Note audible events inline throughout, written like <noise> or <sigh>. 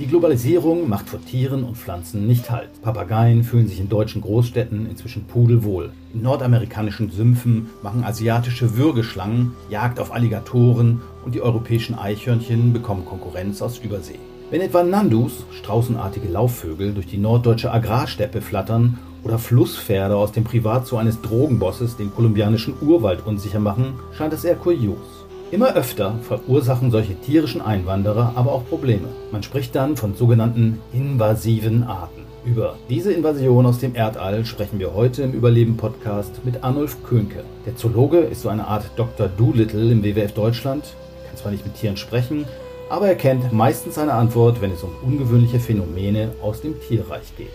Die Globalisierung macht vor Tieren und Pflanzen nicht Halt. Papageien fühlen sich in deutschen Großstädten inzwischen pudelwohl. In nordamerikanischen Sümpfen machen asiatische Würgeschlangen Jagd auf Alligatoren und die europäischen Eichhörnchen bekommen Konkurrenz aus Übersee. Wenn etwa Nandus, straußenartige Laufvögel, durch die norddeutsche Agrarsteppe flattern oder Flusspferde aus dem Privatzoo eines Drogenbosses den kolumbianischen Urwald unsicher machen, scheint das eher kurios. Immer öfter verursachen solche tierischen Einwanderer aber auch Probleme. Man spricht dann von sogenannten invasiven Arten. Über diese Invasion aus dem Erdall sprechen wir heute im Überleben-Podcast mit Arnulf Könke. Der Zoologe ist so eine Art Dr. Doolittle im WWF Deutschland, kann zwar nicht mit Tieren sprechen, aber er kennt meistens eine Antwort, wenn es um ungewöhnliche Phänomene aus dem Tierreich geht.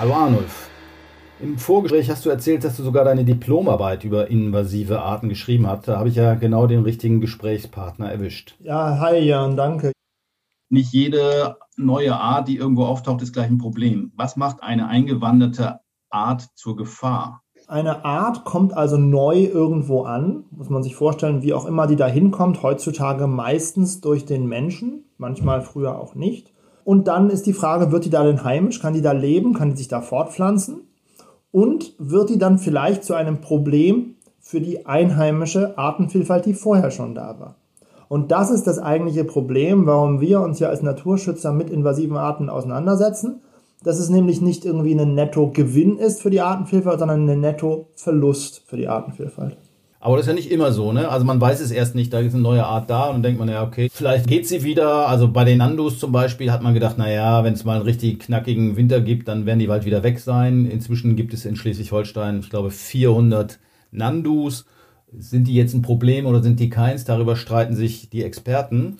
Hallo Arnulf. Im Vorgespräch hast du erzählt, dass du sogar deine Diplomarbeit über invasive Arten geschrieben hast. Da habe ich ja genau den richtigen Gesprächspartner erwischt. Ja, hi Jan, danke. Nicht jede neue Art, die irgendwo auftaucht, ist gleich ein Problem. Was macht eine eingewanderte Art zur Gefahr? Eine Art kommt also neu irgendwo an, muss man sich vorstellen, wie auch immer die da hinkommt, heutzutage meistens durch den Menschen, manchmal früher auch nicht. Und dann ist die Frage, wird die da denn heimisch? Kann die da leben? Kann die sich da fortpflanzen? Und wird die dann vielleicht zu einem Problem für die einheimische Artenvielfalt, die vorher schon da war? Und das ist das eigentliche Problem, warum wir uns ja als Naturschützer mit invasiven Arten auseinandersetzen. Dass es nämlich nicht irgendwie ein Netto-Gewinn ist für die Artenvielfalt, sondern ein Netto-Verlust für die Artenvielfalt. Aber das ist ja nicht immer so, ne? Also man weiß es erst nicht, da ist eine neue Art da und dann denkt man, ja, okay, vielleicht geht sie wieder. Also bei den Nandus zum Beispiel hat man gedacht, na ja, wenn es mal einen richtig knackigen Winter gibt, dann werden die bald wieder weg sein. Inzwischen gibt es in Schleswig-Holstein, ich glaube, 400 Nandus. Sind die jetzt ein Problem oder sind die keins? Darüber streiten sich die Experten.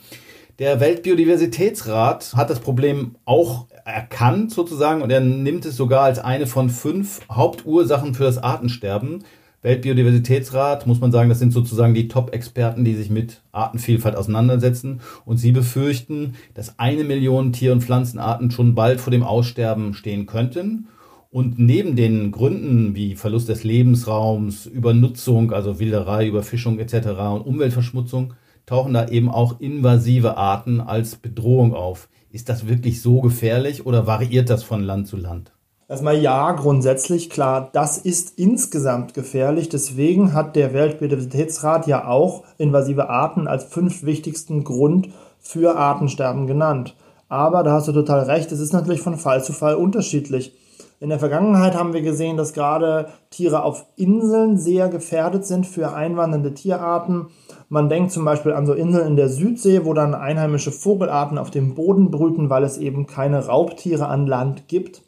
Der Weltbiodiversitätsrat hat das Problem auch erkannt sozusagen und er nimmt es sogar als eine von fünf Hauptursachen für das Artensterben. Weltbiodiversitätsrat, muss man sagen, das sind sozusagen die Top-Experten, die sich mit Artenvielfalt auseinandersetzen. Und sie befürchten, dass eine Million Tier- und Pflanzenarten schon bald vor dem Aussterben stehen könnten. Und neben den Gründen wie Verlust des Lebensraums, Übernutzung, also Wilderei, Überfischung etc. und Umweltverschmutzung, tauchen da eben auch invasive Arten als Bedrohung auf. Ist das wirklich so gefährlich oder variiert das von Land zu Land? Erstmal ja, grundsätzlich klar, das ist insgesamt gefährlich. Deswegen hat der Weltbiodiversitätsrat ja auch invasive Arten als fünf wichtigsten Grund für Artensterben genannt. Aber da hast du total recht, es ist natürlich von Fall zu Fall unterschiedlich. In der Vergangenheit haben wir gesehen, dass gerade Tiere auf Inseln sehr gefährdet sind für einwandernde Tierarten. Man denkt zum Beispiel an so Inseln in der Südsee, wo dann einheimische Vogelarten auf dem Boden brüten, weil es eben keine Raubtiere an Land gibt.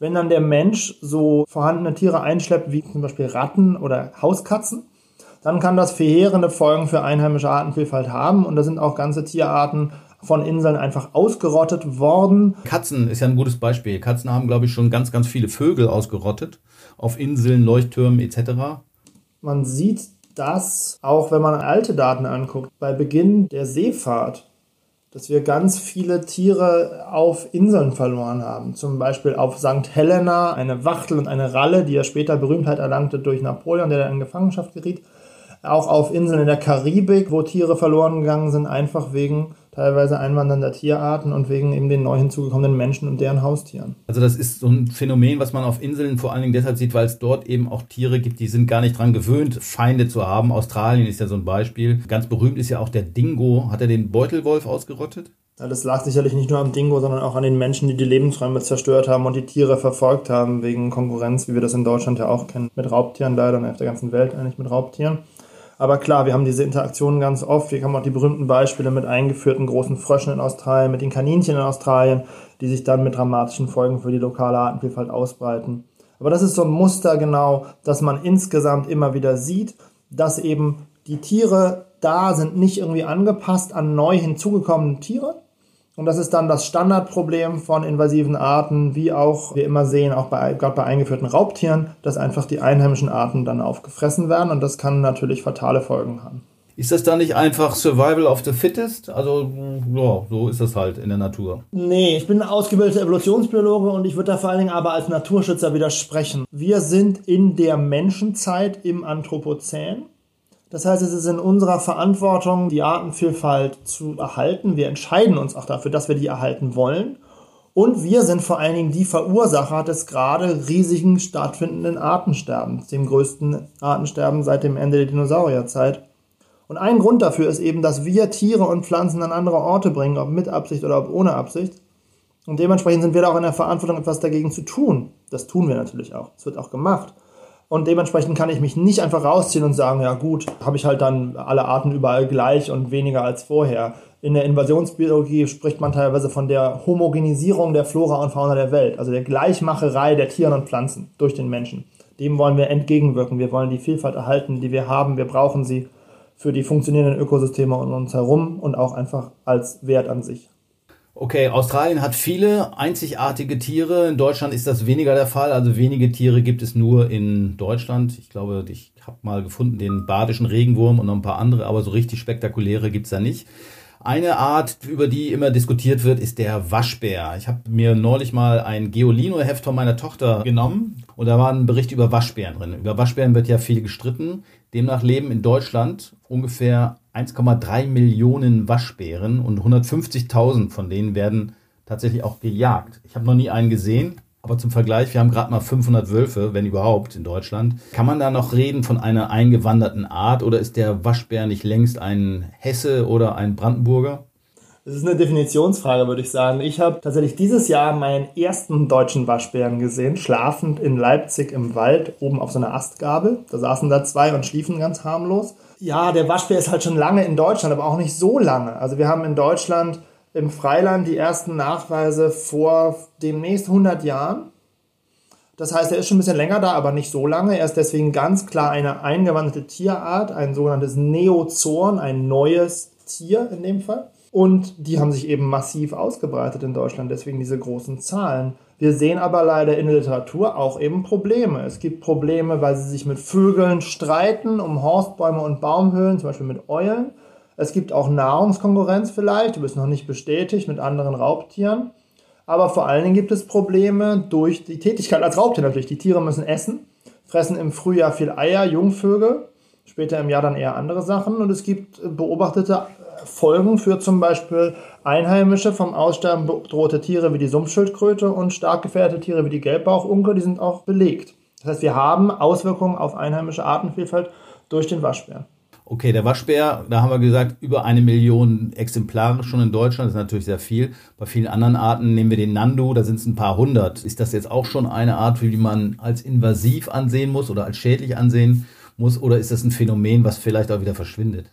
Wenn dann der Mensch so vorhandene Tiere einschleppt, wie zum Beispiel Ratten oder Hauskatzen, dann kann das verheerende Folgen für einheimische Artenvielfalt haben. Und da sind auch ganze Tierarten von Inseln einfach ausgerottet worden. Katzen ist ja ein gutes Beispiel. Katzen haben, glaube ich, schon ganz, ganz viele Vögel ausgerottet. Auf Inseln, Leuchttürmen etc. Man sieht das auch, wenn man alte Daten anguckt. Bei Beginn der Seefahrt dass wir ganz viele Tiere auf Inseln verloren haben. Zum Beispiel auf St. Helena, eine Wachtel und eine Ralle, die ja später Berühmtheit erlangte durch Napoleon, der dann in Gefangenschaft geriet. Auch auf Inseln in der Karibik, wo Tiere verloren gegangen sind, einfach wegen teilweise einwandernder Tierarten und wegen eben den neu hinzugekommenen Menschen und deren Haustieren. Also das ist so ein Phänomen, was man auf Inseln vor allen Dingen deshalb sieht, weil es dort eben auch Tiere gibt, die sind gar nicht dran gewöhnt, Feinde zu haben. Australien ist ja so ein Beispiel. Ganz berühmt ist ja auch der Dingo. Hat er den Beutelwolf ausgerottet? Ja, das lag sicherlich nicht nur am Dingo, sondern auch an den Menschen, die die Lebensräume zerstört haben und die Tiere verfolgt haben wegen Konkurrenz, wie wir das in Deutschland ja auch kennen, mit Raubtieren leider und auf der ganzen Welt eigentlich mit Raubtieren. Aber klar, wir haben diese Interaktionen ganz oft. Wir haben auch die berühmten Beispiele mit eingeführten großen Fröschen in Australien, mit den Kaninchen in Australien, die sich dann mit dramatischen Folgen für die lokale Artenvielfalt ausbreiten. Aber das ist so ein Muster genau, dass man insgesamt immer wieder sieht, dass eben die Tiere da sind, nicht irgendwie angepasst an neu hinzugekommene Tiere, und das ist dann das Standardproblem von invasiven Arten, wie auch wir immer sehen, auch bei, gerade bei eingeführten Raubtieren, dass einfach die einheimischen Arten dann aufgefressen werden und das kann natürlich fatale Folgen haben. Ist das da nicht einfach Survival of the Fittest? Also, ja, so ist das halt in der Natur. Nee, ich bin ausgebildeter Evolutionsbiologe und ich würde da vor allen Dingen aber als Naturschützer widersprechen. Wir sind in der Menschenzeit im Anthropozän. Das heißt, es ist in unserer Verantwortung, die Artenvielfalt zu erhalten. Wir entscheiden uns auch dafür, dass wir die erhalten wollen. Und wir sind vor allen Dingen die Verursacher des gerade riesigen stattfindenden Artensterbens, dem größten Artensterben seit dem Ende der Dinosaurierzeit. Und ein Grund dafür ist eben, dass wir Tiere und Pflanzen an andere Orte bringen, ob mit Absicht oder ob ohne Absicht. Und dementsprechend sind wir da auch in der Verantwortung, etwas dagegen zu tun. Das tun wir natürlich auch. Es wird auch gemacht. Und dementsprechend kann ich mich nicht einfach rausziehen und sagen, ja gut, habe ich halt dann alle Arten überall gleich und weniger als vorher. In der Invasionsbiologie spricht man teilweise von der Homogenisierung der Flora und Fauna der Welt, also der Gleichmacherei der Tiere und Pflanzen durch den Menschen. Dem wollen wir entgegenwirken. Wir wollen die Vielfalt erhalten, die wir haben. Wir brauchen sie für die funktionierenden Ökosysteme um uns herum und auch einfach als Wert an sich. Okay, Australien hat viele einzigartige Tiere. In Deutschland ist das weniger der Fall. Also wenige Tiere gibt es nur in Deutschland. Ich glaube, ich habe mal gefunden den badischen Regenwurm und noch ein paar andere, aber so richtig spektakuläre gibt es da nicht. Eine Art, über die immer diskutiert wird, ist der Waschbär. Ich habe mir neulich mal ein Geolino-Heft von meiner Tochter genommen und da war ein Bericht über Waschbären drin. Über Waschbären wird ja viel gestritten. Demnach leben in Deutschland ungefähr 1,3 Millionen Waschbären und 150.000 von denen werden tatsächlich auch gejagt. Ich habe noch nie einen gesehen, aber zum Vergleich, wir haben gerade mal 500 Wölfe, wenn überhaupt, in Deutschland. Kann man da noch reden von einer eingewanderten Art oder ist der Waschbär nicht längst ein Hesse oder ein Brandenburger? Das ist eine Definitionsfrage, würde ich sagen. Ich habe tatsächlich dieses Jahr meinen ersten deutschen Waschbären gesehen, schlafend in Leipzig im Wald, oben auf so einer Astgabel. Da saßen da zwei und schliefen ganz harmlos. Ja, der Waschbär ist halt schon lange in Deutschland, aber auch nicht so lange. Also wir haben in Deutschland im Freiland die ersten Nachweise vor demnächst 100 Jahren. Das heißt, er ist schon ein bisschen länger da, aber nicht so lange. Er ist deswegen ganz klar eine eingewanderte Tierart, ein sogenanntes Neozorn, ein neues Tier in dem Fall. Und die haben sich eben massiv ausgebreitet in Deutschland, deswegen diese großen Zahlen. Wir sehen aber leider in der Literatur auch eben Probleme. Es gibt Probleme, weil sie sich mit Vögeln streiten um Horstbäume und Baumhöhlen, zum Beispiel mit Eulen. Es gibt auch Nahrungskonkurrenz vielleicht, die ist noch nicht bestätigt, mit anderen Raubtieren. Aber vor allen Dingen gibt es Probleme durch die Tätigkeit als Raubtier natürlich. Die Tiere müssen essen, fressen im Frühjahr viel Eier, Jungvögel, später im Jahr dann eher andere Sachen. Und es gibt beobachtete Folgen für zum Beispiel einheimische, vom Aussterben bedrohte Tiere wie die Sumpfschildkröte und stark gefährdete Tiere wie die Gelbbauchunke, die sind auch belegt. Das heißt, wir haben Auswirkungen auf einheimische Artenvielfalt durch den Waschbär. Okay, der Waschbär, da haben wir gesagt, über eine Million Exemplare schon in Deutschland, das ist natürlich sehr viel. Bei vielen anderen Arten nehmen wir den Nando, da sind es ein paar hundert. Ist das jetzt auch schon eine Art, wie man als invasiv ansehen muss oder als schädlich ansehen muss? Oder ist das ein Phänomen, was vielleicht auch wieder verschwindet?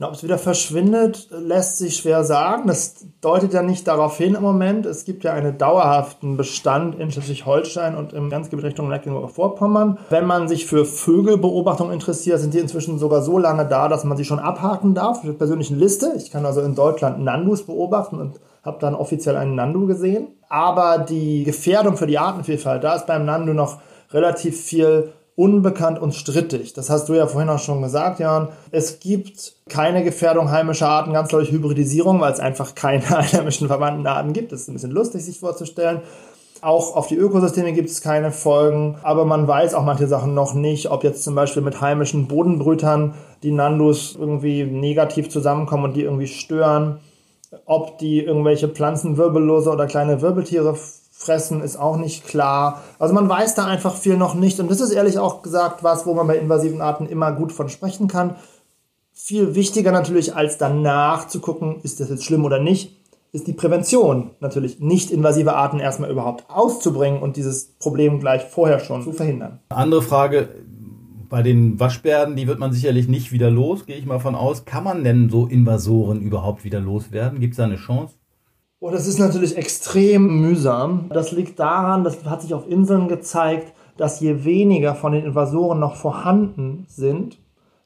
Ob es wieder verschwindet, lässt sich schwer sagen. Das deutet ja nicht darauf hin im Moment. Es gibt ja einen dauerhaften Bestand in Schleswig-Holstein und im Grenzgebiet Richtung Mecklenburg-Vorpommern. Wenn man sich für Vögelbeobachtung interessiert, sind die inzwischen sogar so lange da, dass man sie schon abhaken darf mit persönlichen Liste. Ich kann also in Deutschland Nandus beobachten und habe dann offiziell einen Nandu gesehen. Aber die Gefährdung für die Artenvielfalt, da ist beim Nandu noch relativ viel unbekannt und strittig. Das hast du ja vorhin auch schon gesagt, Jan. Es gibt keine Gefährdung heimischer Arten, ganz deutlich Hybridisierung, weil es einfach keine <laughs> einheimischen verwandten Arten gibt. Das ist ein bisschen lustig, sich vorzustellen. Auch auf die Ökosysteme gibt es keine Folgen, aber man weiß auch manche Sachen noch nicht, ob jetzt zum Beispiel mit heimischen Bodenbrütern die Nandus irgendwie negativ zusammenkommen und die irgendwie stören, ob die irgendwelche Pflanzenwirbellose oder kleine Wirbeltiere fressen, ist auch nicht klar. Also man weiß da einfach viel noch nicht. Und das ist ehrlich auch gesagt was, wo man bei invasiven Arten immer gut von sprechen kann. Viel wichtiger natürlich als danach zu gucken, ist das jetzt schlimm oder nicht, ist die Prävention natürlich, nicht invasive Arten erstmal überhaupt auszubringen und dieses Problem gleich vorher schon zu verhindern. Andere Frage, bei den Waschbären, die wird man sicherlich nicht wieder los, gehe ich mal von aus. Kann man denn so Invasoren überhaupt wieder loswerden? Gibt es da eine Chance? Oh, das ist natürlich extrem mühsam. Das liegt daran, das hat sich auf Inseln gezeigt, dass je weniger von den Invasoren noch vorhanden sind,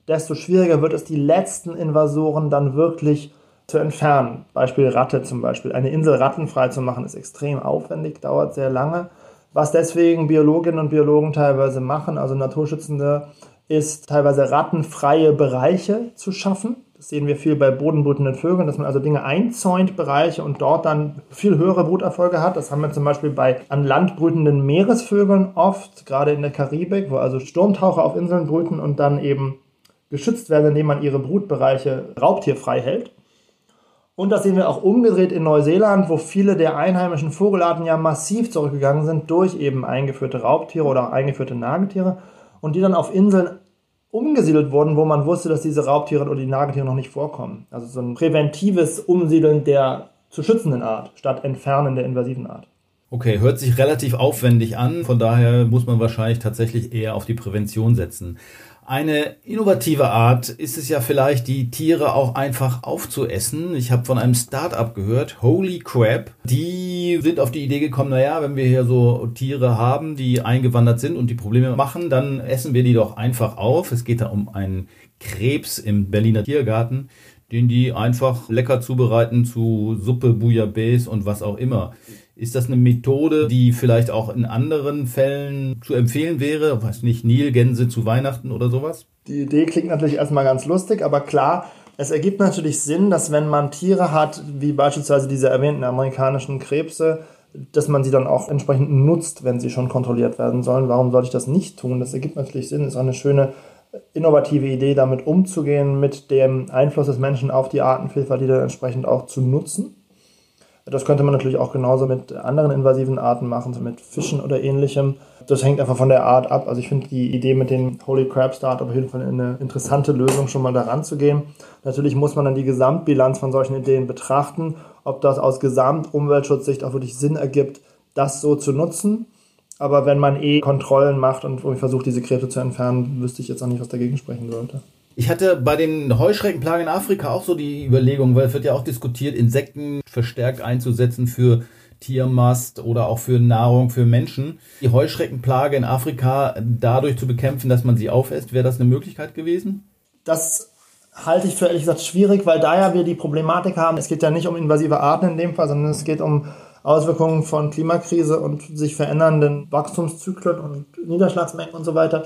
desto schwieriger wird es, die letzten Invasoren dann wirklich zu entfernen. Beispiel Ratte zum Beispiel. Eine Insel rattenfrei zu machen, ist extrem aufwendig, dauert sehr lange. Was deswegen Biologinnen und Biologen teilweise machen, also Naturschützende, ist teilweise rattenfreie Bereiche zu schaffen. Das sehen wir viel bei bodenbrütenden Vögeln, dass man also Dinge einzäunt, Bereiche und dort dann viel höhere Bruterfolge hat. Das haben wir zum Beispiel bei an Land brütenden Meeresvögeln oft, gerade in der Karibik, wo also Sturmtaucher auf Inseln brüten und dann eben geschützt werden, indem man ihre Brutbereiche raubtierfrei hält. Und das sehen wir auch umgedreht in Neuseeland, wo viele der einheimischen Vogelarten ja massiv zurückgegangen sind durch eben eingeführte Raubtiere oder auch eingeführte Nagetiere und die dann auf Inseln umgesiedelt wurden, wo man wusste, dass diese Raubtiere oder die Nagetiere noch nicht vorkommen. Also so ein präventives Umsiedeln der zu schützenden Art statt Entfernen der invasiven Art. Okay, hört sich relativ aufwendig an, von daher muss man wahrscheinlich tatsächlich eher auf die Prävention setzen. Eine innovative Art ist es ja vielleicht, die Tiere auch einfach aufzuessen. Ich habe von einem Start-up gehört, Holy Crab. Die sind auf die Idee gekommen, naja, wenn wir hier so Tiere haben, die eingewandert sind und die Probleme machen, dann essen wir die doch einfach auf. Es geht da um einen Krebs im Berliner Tiergarten, den die einfach lecker zubereiten zu Suppe, Bouillabaisse und was auch immer. Ist das eine Methode, die vielleicht auch in anderen Fällen zu empfehlen wäre? Weiß nicht, Nilgänse zu Weihnachten oder sowas? Die Idee klingt natürlich erstmal ganz lustig, aber klar, es ergibt natürlich Sinn, dass wenn man Tiere hat, wie beispielsweise diese erwähnten amerikanischen Krebse, dass man sie dann auch entsprechend nutzt, wenn sie schon kontrolliert werden sollen. Warum sollte ich das nicht tun? Das ergibt natürlich Sinn, ist auch eine schöne innovative Idee, damit umzugehen, mit dem Einfluss des Menschen auf die Artenvielfalt, die dann entsprechend auch zu nutzen. Das könnte man natürlich auch genauso mit anderen invasiven Arten machen, so mit Fischen oder ähnlichem. Das hängt einfach von der Art ab. Also ich finde die Idee mit dem Holy Crab Start auf jeden Fall eine interessante Lösung, schon mal daran zu gehen. Natürlich muss man dann die Gesamtbilanz von solchen Ideen betrachten, ob das aus Gesamtumweltschutzsicht auch wirklich Sinn ergibt, das so zu nutzen. Aber wenn man eh Kontrollen macht und versucht, diese Krebse zu entfernen, wüsste ich jetzt auch nicht, was dagegen sprechen sollte. Ich hatte bei den Heuschreckenplagen in Afrika auch so die Überlegung, weil es wird ja auch diskutiert, Insekten verstärkt einzusetzen für Tiermast oder auch für Nahrung für Menschen. Die Heuschreckenplage in Afrika dadurch zu bekämpfen, dass man sie aufesst, wäre das eine Möglichkeit gewesen? Das halte ich für ehrlich gesagt schwierig, weil da ja wir die Problematik haben, es geht ja nicht um invasive Arten in dem Fall, sondern es geht um Auswirkungen von Klimakrise und sich verändernden Wachstumszyklen und Niederschlagsmengen und so weiter.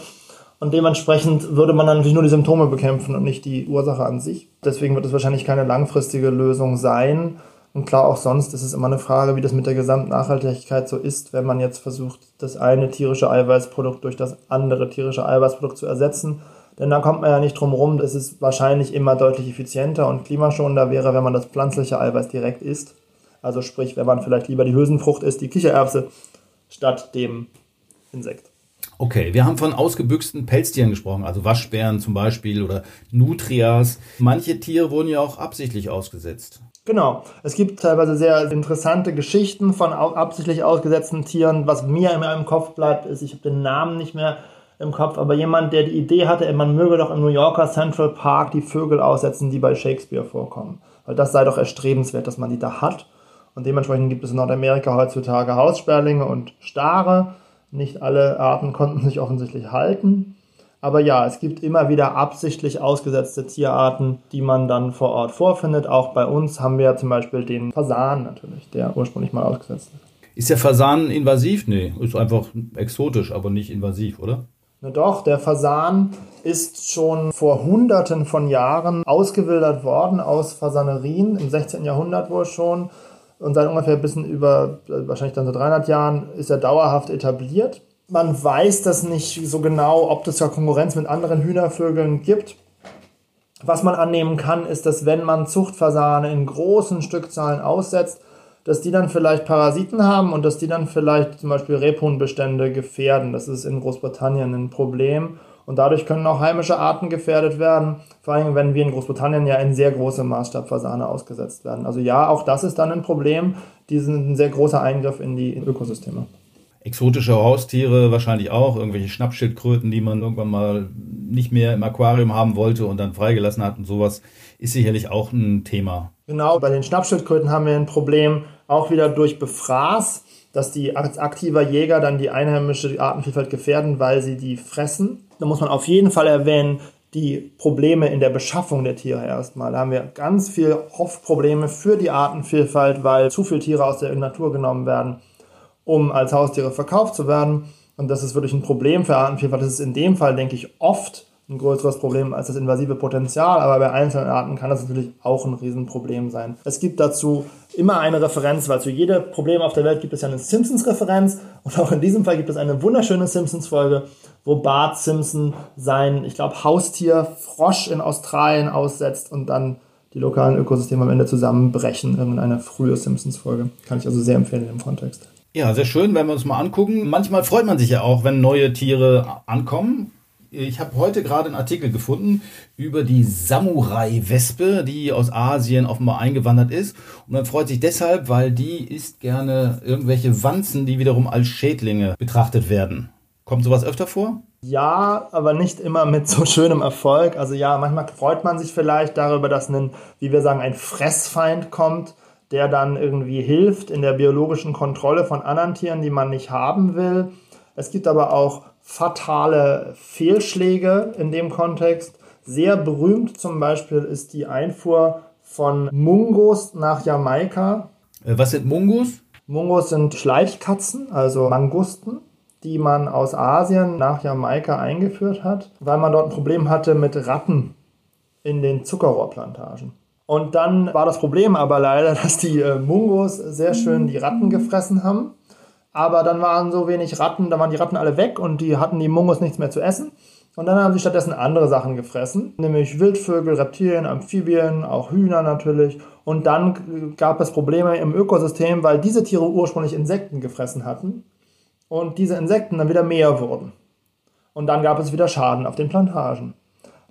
Und dementsprechend würde man natürlich nur die Symptome bekämpfen und nicht die Ursache an sich. Deswegen wird es wahrscheinlich keine langfristige Lösung sein. Und klar, auch sonst ist es immer eine Frage, wie das mit der Gesamtnachhaltigkeit so ist, wenn man jetzt versucht, das eine tierische Eiweißprodukt durch das andere tierische Eiweißprodukt zu ersetzen. Denn da kommt man ja nicht drum rum, dass es wahrscheinlich immer deutlich effizienter und klimaschonender wäre, wenn man das pflanzliche Eiweiß direkt isst. Also sprich, wenn man vielleicht lieber die Hülsenfrucht isst, die Kichererbse, statt dem Insekt. Okay, wir haben von ausgebüxten Pelztieren gesprochen, also Waschbären zum Beispiel oder Nutrias. Manche Tiere wurden ja auch absichtlich ausgesetzt. Genau. Es gibt teilweise sehr interessante Geschichten von absichtlich ausgesetzten Tieren. Was mir immer im Kopf bleibt, ist, ich habe den Namen nicht mehr im Kopf, aber jemand, der die Idee hatte, man möge doch im New Yorker Central Park die Vögel aussetzen, die bei Shakespeare vorkommen. Weil das sei doch erstrebenswert, dass man die da hat. Und dementsprechend gibt es in Nordamerika heutzutage Haussperlinge und Stare nicht alle Arten konnten sich offensichtlich halten. Aber ja, es gibt immer wieder absichtlich ausgesetzte Tierarten, die man dann vor Ort vorfindet. Auch bei uns haben wir zum Beispiel den Fasan natürlich, der ursprünglich mal ausgesetzt ist. Ist der Fasan invasiv? Nee, ist einfach exotisch, aber nicht invasiv, oder? Na doch, der Fasan ist schon vor Hunderten von Jahren ausgewildert worden aus Fasanerien, im 16. Jahrhundert wohl schon und seit ungefähr ein bisschen über, wahrscheinlich dann so 300 Jahren, ist er dauerhaft etabliert. Man weiß das nicht so genau, ob es ja Konkurrenz mit anderen Hühnervögeln gibt. Was man annehmen kann, ist, dass wenn man Zuchtfasane in großen Stückzahlen aussetzt, dass die dann vielleicht Parasiten haben und dass die dann vielleicht zum Beispiel Rebhuhnbestände gefährden. Das ist in Großbritannien ein Problem. Und dadurch können auch heimische Arten gefährdet werden, vor allem wenn wir in Großbritannien ja in sehr großem Maßstab Fasane ausgesetzt werden. Also ja, auch das ist dann ein Problem. Die sind ein sehr großer Eingriff in die Ökosysteme. Exotische Haustiere wahrscheinlich auch, irgendwelche Schnappschildkröten, die man irgendwann mal nicht mehr im Aquarium haben wollte und dann freigelassen hat und sowas, ist sicherlich auch ein Thema. Genau, bei den Schnappschildkröten haben wir ein Problem, auch wieder durch Befraß, dass die als aktiver Jäger dann die einheimische Artenvielfalt gefährden, weil sie die fressen. Da muss man auf jeden Fall erwähnen, die Probleme in der Beschaffung der Tiere erstmal. Da haben wir ganz viel Hoffprobleme für die Artenvielfalt, weil zu viele Tiere aus der Natur genommen werden, um als Haustiere verkauft zu werden. Und das ist wirklich ein Problem für Artenvielfalt. Das ist in dem Fall, denke ich, oft ein größeres Problem als das invasive Potenzial, aber bei einzelnen Arten kann das natürlich auch ein Riesenproblem sein. Es gibt dazu immer eine Referenz, weil zu jedem Problem auf der Welt gibt es ja eine Simpsons-Referenz und auch in diesem Fall gibt es eine wunderschöne Simpsons-Folge, wo Bart Simpson sein, ich glaube, Haustier Frosch in Australien aussetzt und dann die lokalen Ökosysteme am Ende zusammenbrechen. Irgendeine frühe Simpsons-Folge. Kann ich also sehr empfehlen im Kontext. Ja, sehr schön, wenn wir uns mal angucken. Manchmal freut man sich ja auch, wenn neue Tiere ankommen. Ich habe heute gerade einen Artikel gefunden über die Samurai-Wespe, die aus Asien offenbar eingewandert ist. Und man freut sich deshalb, weil die isst gerne irgendwelche Wanzen, die wiederum als Schädlinge betrachtet werden. Kommt sowas öfter vor? Ja, aber nicht immer mit so schönem Erfolg. Also ja, manchmal freut man sich vielleicht darüber, dass ein, wie wir sagen, ein Fressfeind kommt, der dann irgendwie hilft in der biologischen Kontrolle von anderen Tieren, die man nicht haben will. Es gibt aber auch fatale Fehlschläge in dem Kontext. Sehr berühmt zum Beispiel ist die Einfuhr von Mungos nach Jamaika. Äh, was sind Mungos? Mungos sind Schleichkatzen, also Mangusten, die man aus Asien nach Jamaika eingeführt hat, weil man dort ein Problem hatte mit Ratten in den Zuckerrohrplantagen. Und dann war das Problem aber leider, <laughs> dass die äh, Mungos sehr schön die Ratten gefressen haben aber dann waren so wenig Ratten, da waren die Ratten alle weg und die hatten die Mungos nichts mehr zu essen. Und dann haben sie stattdessen andere Sachen gefressen, nämlich Wildvögel, Reptilien, Amphibien, auch Hühner natürlich. Und dann gab es Probleme im Ökosystem, weil diese Tiere ursprünglich Insekten gefressen hatten und diese Insekten dann wieder mehr wurden. Und dann gab es wieder Schaden auf den Plantagen.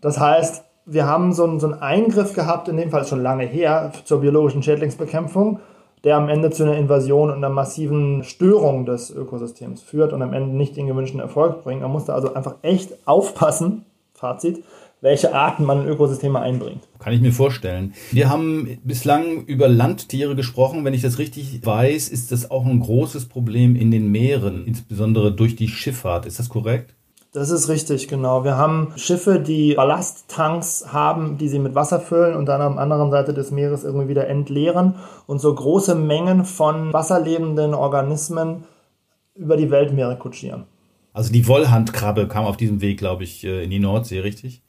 Das heißt, wir haben so einen, so einen Eingriff gehabt, in dem Fall schon lange her, zur biologischen Schädlingsbekämpfung der am Ende zu einer Invasion und einer massiven Störung des Ökosystems führt und am Ende nicht den gewünschten Erfolg bringt. Man muss da also einfach echt aufpassen, Fazit, welche Arten man in Ökosysteme einbringt. Kann ich mir vorstellen. Wir haben bislang über Landtiere gesprochen. Wenn ich das richtig weiß, ist das auch ein großes Problem in den Meeren, insbesondere durch die Schifffahrt. Ist das korrekt? Das ist richtig, genau. Wir haben Schiffe, die Ballasttanks haben, die sie mit Wasser füllen und dann am anderen Seite des Meeres irgendwie wieder entleeren und so große Mengen von wasserlebenden Organismen über die Weltmeere kutschieren. Also die Wollhandkrabbe kam auf diesem Weg, glaube ich, äh, in die Nordsee, richtig?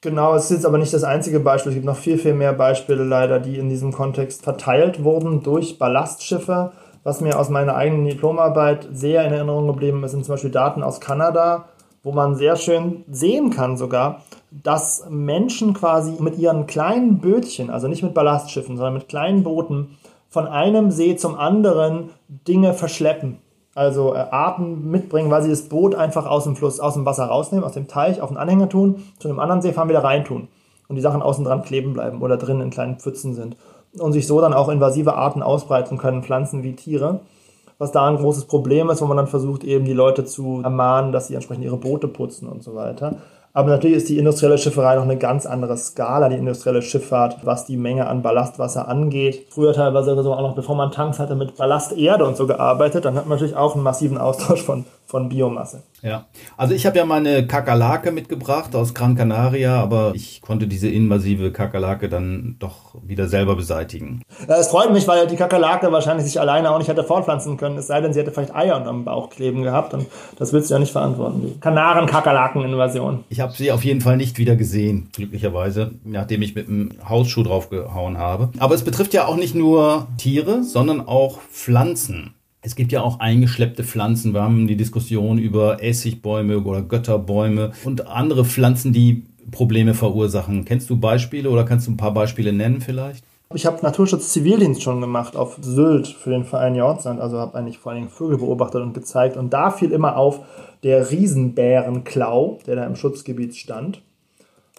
Genau, es ist jetzt aber nicht das einzige Beispiel. Es gibt noch viel, viel mehr Beispiele leider, die in diesem Kontext verteilt wurden durch Ballastschiffe. Was mir aus meiner eigenen Diplomarbeit sehr in Erinnerung geblieben ist, sind zum Beispiel Daten aus Kanada, wo man sehr schön sehen kann sogar, dass Menschen quasi mit ihren kleinen Bötchen, also nicht mit Ballastschiffen, sondern mit kleinen Booten, von einem See zum anderen Dinge verschleppen. Also äh, Arten mitbringen, weil sie das Boot einfach aus dem Fluss, aus dem Wasser rausnehmen, aus dem Teich auf den Anhänger tun, zu einem anderen See fahren, wieder reintun. Und die Sachen außen dran kleben bleiben oder drin in kleinen Pfützen sind. Und sich so dann auch invasive Arten ausbreiten können, Pflanzen wie Tiere was da ein großes Problem ist, wo man dann versucht, eben die Leute zu ermahnen, dass sie entsprechend ihre Boote putzen und so weiter. Aber natürlich ist die industrielle Schifferei noch eine ganz andere Skala, die industrielle Schifffahrt, was die Menge an Ballastwasser angeht. Früher teilweise so auch noch, bevor man Tanks hatte, mit Ballasterde und so gearbeitet. Dann hat man natürlich auch einen massiven Austausch von, von Biomasse. Ja, also ich habe ja meine Kakerlake mitgebracht aus Gran Canaria, aber ich konnte diese invasive Kakerlake dann doch wieder selber beseitigen. Es freut mich, weil die Kakerlake wahrscheinlich sich alleine auch nicht hätte fortpflanzen können, es sei denn, sie hätte vielleicht Eier unterm Bauch kleben gehabt und das willst du ja nicht verantworten, die Kanaren-Kakerlaken-Invasion. Ich habe sie auf jeden Fall nicht wieder gesehen, glücklicherweise, nachdem ich mit einem Hausschuh draufgehauen habe. Aber es betrifft ja auch nicht nur Tiere, sondern auch Pflanzen. Es gibt ja auch eingeschleppte Pflanzen. Wir haben die Diskussion über Essigbäume oder Götterbäume und andere Pflanzen, die Probleme verursachen. Kennst du Beispiele oder kannst du ein paar Beispiele nennen vielleicht? Ich habe Naturschutz-Zivildienst schon gemacht auf Sylt für den Verein Jordsand, also habe eigentlich vor allem Vögel beobachtet und gezeigt. Und da fiel immer auf der Riesenbärenklau, der da im Schutzgebiet stand.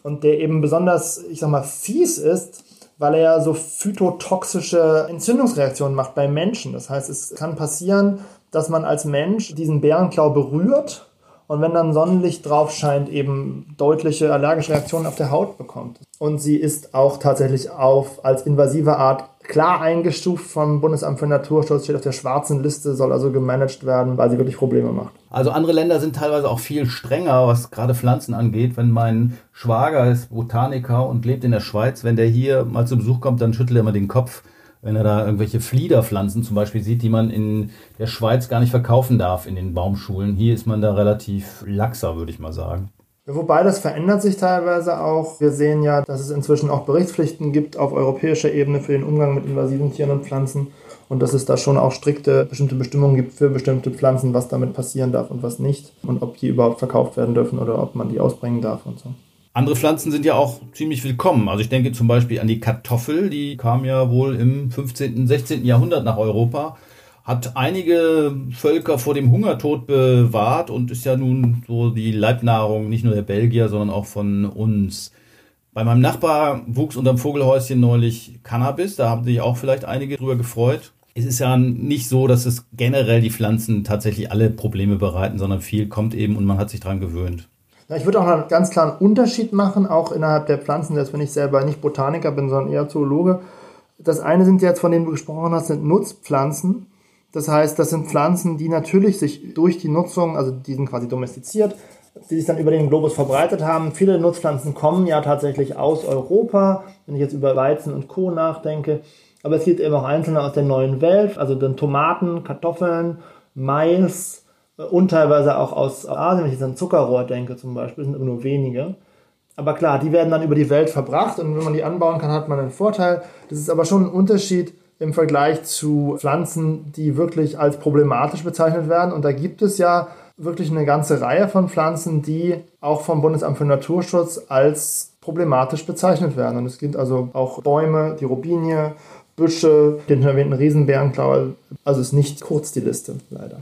Und der eben besonders, ich sag mal, fies ist, weil er ja so phytotoxische Entzündungsreaktionen macht bei Menschen. Das heißt, es kann passieren, dass man als Mensch diesen Bärenklau berührt und wenn dann Sonnenlicht drauf scheint, eben deutliche allergische Reaktionen auf der Haut bekommt. Und sie ist auch tatsächlich auf als invasive Art klar eingestuft vom Bundesamt für Naturschutz, steht auf der schwarzen Liste, soll also gemanagt werden, weil sie wirklich Probleme macht. Also andere Länder sind teilweise auch viel strenger, was gerade Pflanzen angeht. Wenn mein Schwager ist Botaniker und lebt in der Schweiz, wenn der hier mal zu Besuch kommt, dann schüttelt er immer den Kopf, wenn er da irgendwelche Fliederpflanzen zum Beispiel sieht, die man in der Schweiz gar nicht verkaufen darf in den Baumschulen. Hier ist man da relativ laxer, würde ich mal sagen. Wobei das verändert sich teilweise auch. Wir sehen ja, dass es inzwischen auch Berichtspflichten gibt auf europäischer Ebene für den Umgang mit invasiven Tieren und Pflanzen und dass es da schon auch strikte bestimmte Bestimmungen gibt für bestimmte Pflanzen, was damit passieren darf und was nicht und ob die überhaupt verkauft werden dürfen oder ob man die ausbringen darf und so. Andere Pflanzen sind ja auch ziemlich willkommen. Also ich denke zum Beispiel an die Kartoffel, die kam ja wohl im 15., 16. Jahrhundert nach Europa hat einige Völker vor dem Hungertod bewahrt und ist ja nun so die Leibnahrung nicht nur der Belgier, sondern auch von uns. Bei meinem Nachbar wuchs unterm Vogelhäuschen neulich Cannabis, da haben sich auch vielleicht einige drüber gefreut. Es ist ja nicht so, dass es generell die Pflanzen tatsächlich alle Probleme bereiten, sondern viel kommt eben und man hat sich dran gewöhnt. Ja, ich würde auch einen ganz klaren Unterschied machen, auch innerhalb der Pflanzen, selbst wenn ich selber nicht Botaniker bin, sondern eher Zoologe. Das eine sind jetzt, von denen du gesprochen hast, sind Nutzpflanzen. Das heißt, das sind Pflanzen, die natürlich sich durch die Nutzung, also die sind quasi domestiziert, die sich dann über den Globus verbreitet haben. Viele Nutzpflanzen kommen ja tatsächlich aus Europa, wenn ich jetzt über Weizen und Co. nachdenke. Aber es gibt eben auch einzelne aus der neuen Welt, also dann Tomaten, Kartoffeln, Mais äh, und teilweise auch aus Asien, wenn ich jetzt an Zuckerrohr denke zum Beispiel, sind nur wenige. Aber klar, die werden dann über die Welt verbracht und wenn man die anbauen kann, hat man einen Vorteil. Das ist aber schon ein Unterschied, im Vergleich zu Pflanzen, die wirklich als problematisch bezeichnet werden. Und da gibt es ja wirklich eine ganze Reihe von Pflanzen, die auch vom Bundesamt für Naturschutz als problematisch bezeichnet werden. Und es gibt also auch Bäume, die Robinie, Büsche, den erwähnten Riesenbärenklau. Also ist nicht kurz die Liste, leider.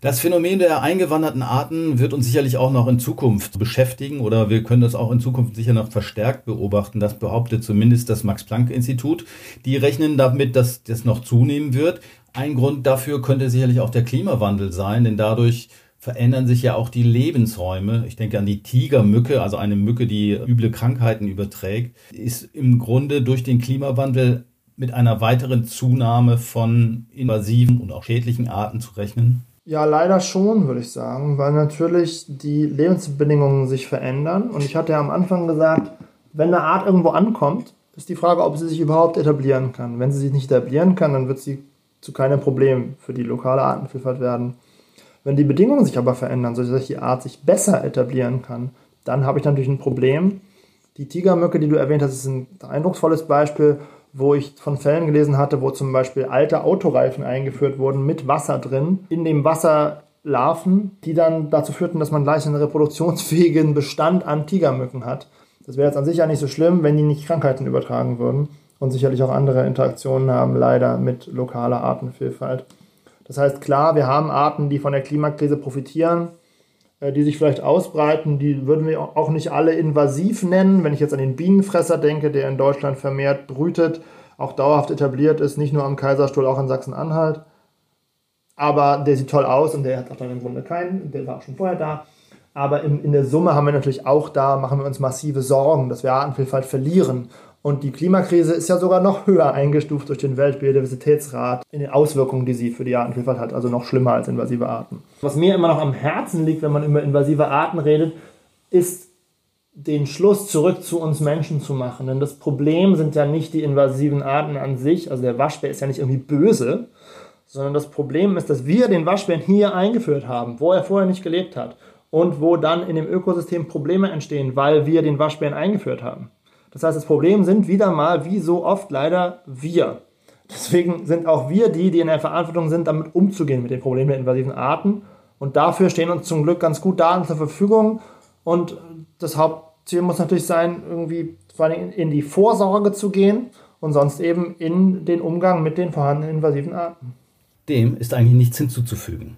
Das Phänomen der eingewanderten Arten wird uns sicherlich auch noch in Zukunft beschäftigen oder wir können das auch in Zukunft sicher noch verstärkt beobachten. Das behauptet zumindest das Max-Planck-Institut. Die rechnen damit, dass das noch zunehmen wird. Ein Grund dafür könnte sicherlich auch der Klimawandel sein, denn dadurch verändern sich ja auch die Lebensräume. Ich denke an die Tigermücke, also eine Mücke, die üble Krankheiten überträgt, ist im Grunde durch den Klimawandel mit einer weiteren Zunahme von invasiven und auch schädlichen Arten zu rechnen. Ja, leider schon, würde ich sagen, weil natürlich die Lebensbedingungen sich verändern. Und ich hatte ja am Anfang gesagt, wenn eine Art irgendwo ankommt, ist die Frage, ob sie sich überhaupt etablieren kann. Wenn sie sich nicht etablieren kann, dann wird sie zu keinem Problem für die lokale Artenvielfalt werden. Wenn die Bedingungen sich aber verändern, sodass die Art sich besser etablieren kann, dann habe ich natürlich ein Problem. Die Tigermücke, die du erwähnt hast, ist ein eindrucksvolles Beispiel wo ich von Fällen gelesen hatte, wo zum Beispiel alte Autoreifen eingeführt wurden mit Wasser drin, in dem Wasser Larven, die dann dazu führten, dass man gleich einen reproduktionsfähigen Bestand an Tigermücken hat. Das wäre jetzt an sich ja nicht so schlimm, wenn die nicht Krankheiten übertragen würden und sicherlich auch andere Interaktionen haben, leider mit lokaler Artenvielfalt. Das heißt, klar, wir haben Arten, die von der Klimakrise profitieren, die sich vielleicht ausbreiten. Die würden wir auch nicht alle invasiv nennen. Wenn ich jetzt an den Bienenfresser denke, der in Deutschland vermehrt brütet, auch dauerhaft etabliert ist, nicht nur am Kaiserstuhl, auch in Sachsen-Anhalt. Aber der sieht toll aus und der hat auch dann im Grunde keinen, der war auch schon vorher da. Aber in, in der Summe haben wir natürlich auch da, machen wir uns massive Sorgen, dass wir Artenvielfalt verlieren. Und die Klimakrise ist ja sogar noch höher eingestuft durch den Weltbiodiversitätsrat in den Auswirkungen, die sie für die Artenvielfalt hat, also noch schlimmer als invasive Arten. Was mir immer noch am Herzen liegt, wenn man über invasive Arten redet, ist den Schluss zurück zu uns Menschen zu machen. Denn das Problem sind ja nicht die invasiven Arten an sich, also der Waschbär ist ja nicht irgendwie böse, sondern das Problem ist, dass wir den Waschbären hier eingeführt haben, wo er vorher nicht gelebt hat und wo dann in dem Ökosystem Probleme entstehen, weil wir den Waschbären eingeführt haben. Das heißt, das Problem sind wieder mal, wie so oft leider wir. Deswegen sind auch wir die, die in der Verantwortung sind, damit umzugehen mit den Problemen der invasiven Arten. Und dafür stehen uns zum Glück ganz gut Daten zur Verfügung. Und das Hauptziel muss natürlich sein, irgendwie vor allem in die Vorsorge zu gehen und sonst eben in den Umgang mit den vorhandenen invasiven Arten. Dem ist eigentlich nichts hinzuzufügen.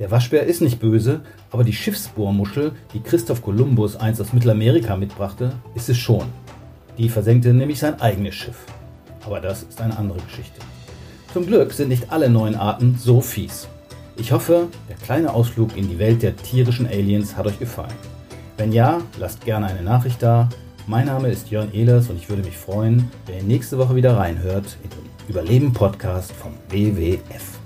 Der Waschbär ist nicht böse, aber die Schiffsbohrmuschel, die Christoph Kolumbus einst aus Mittelamerika mitbrachte, ist es schon. Die versenkte nämlich sein eigenes Schiff. Aber das ist eine andere Geschichte. Zum Glück sind nicht alle neuen Arten so fies. Ich hoffe, der kleine Ausflug in die Welt der tierischen Aliens hat euch gefallen. Wenn ja, lasst gerne eine Nachricht da. Mein Name ist Jörn Ehlers und ich würde mich freuen, wenn ihr nächste Woche wieder reinhört in den Überleben-Podcast vom WWF.